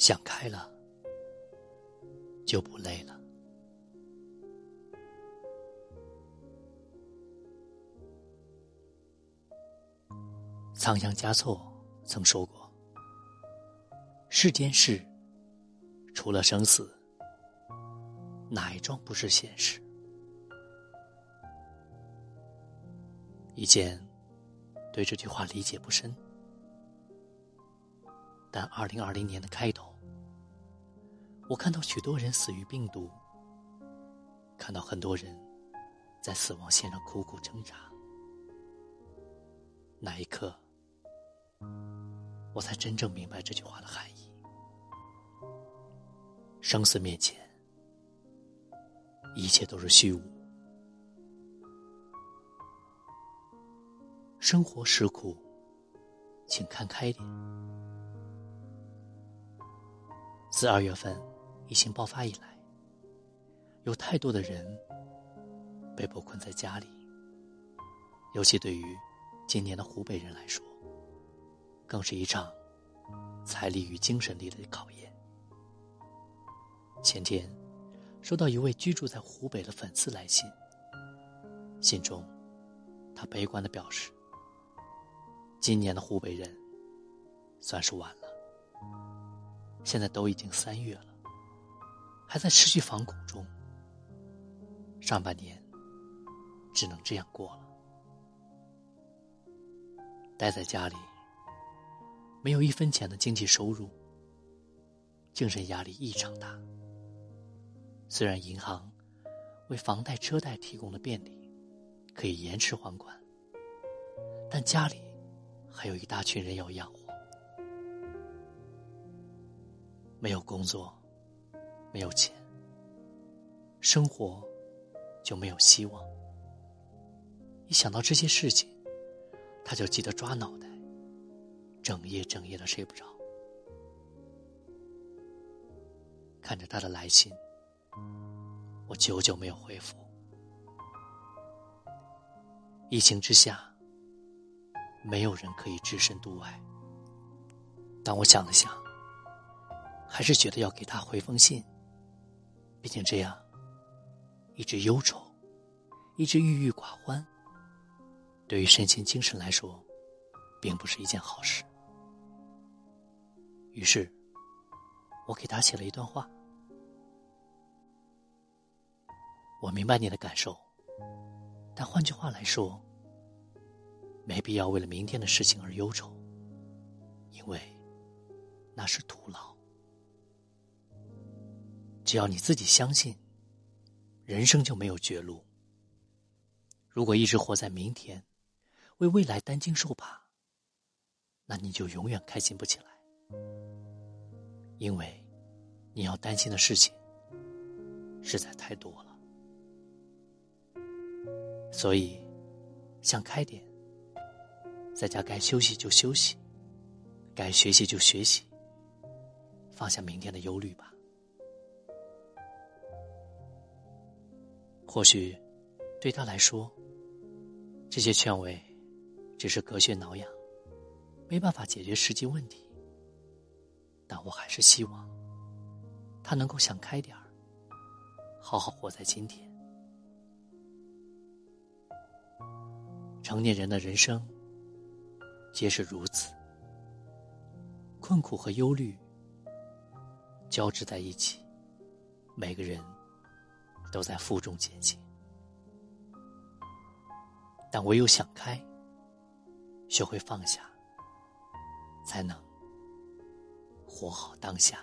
想开了，就不累了。仓央嘉措曾说过：“世间事，除了生死，哪一桩不是现实？”以前对这句话理解不深，但二零二零年的开头，我看到许多人死于病毒，看到很多人在死亡线上苦苦挣扎，那一刻，我才真正明白这句话的含义：生死面前，一切都是虚无。生活实苦，请看开点。自二月份疫情爆发以来，有太多的人被迫困在家里。尤其对于今年的湖北人来说，更是一场财力与精神力的考验。前天，收到一位居住在湖北的粉丝来信，信中他悲观的表示。今年的湖北人，算是晚了。现在都已经三月了，还在持续防控中。上半年，只能这样过了。待在家里，没有一分钱的经济收入，精神压力异常大。虽然银行为房贷车贷提供了便利，可以延迟还款，但家里。还有一大群人要养活，没有工作，没有钱，生活就没有希望。一想到这些事情，他就急得抓脑袋，整夜整夜的睡不着。看着他的来信，我久久没有回复。疫情之下。没有人可以置身度外。但我想了想，还是觉得要给他回封信。毕竟这样，一直忧愁，一直郁郁寡欢，对于身心精神来说，并不是一件好事。于是，我给他写了一段话。我明白你的感受，但换句话来说。没必要为了明天的事情而忧愁，因为那是徒劳。只要你自己相信，人生就没有绝路。如果一直活在明天，为未来担惊受怕，那你就永远开心不起来。因为你要担心的事情实在太多了，所以想开点。在家该休息就休息，该学习就学习，放下明天的忧虑吧。或许对他来说，这些劝慰只是隔靴挠痒，没办法解决实际问题。但我还是希望他能够想开点儿，好好活在今天。成年人的人生。皆是如此，困苦和忧虑交织在一起，每个人都在负重前行。但唯有想开，学会放下，才能活好当下。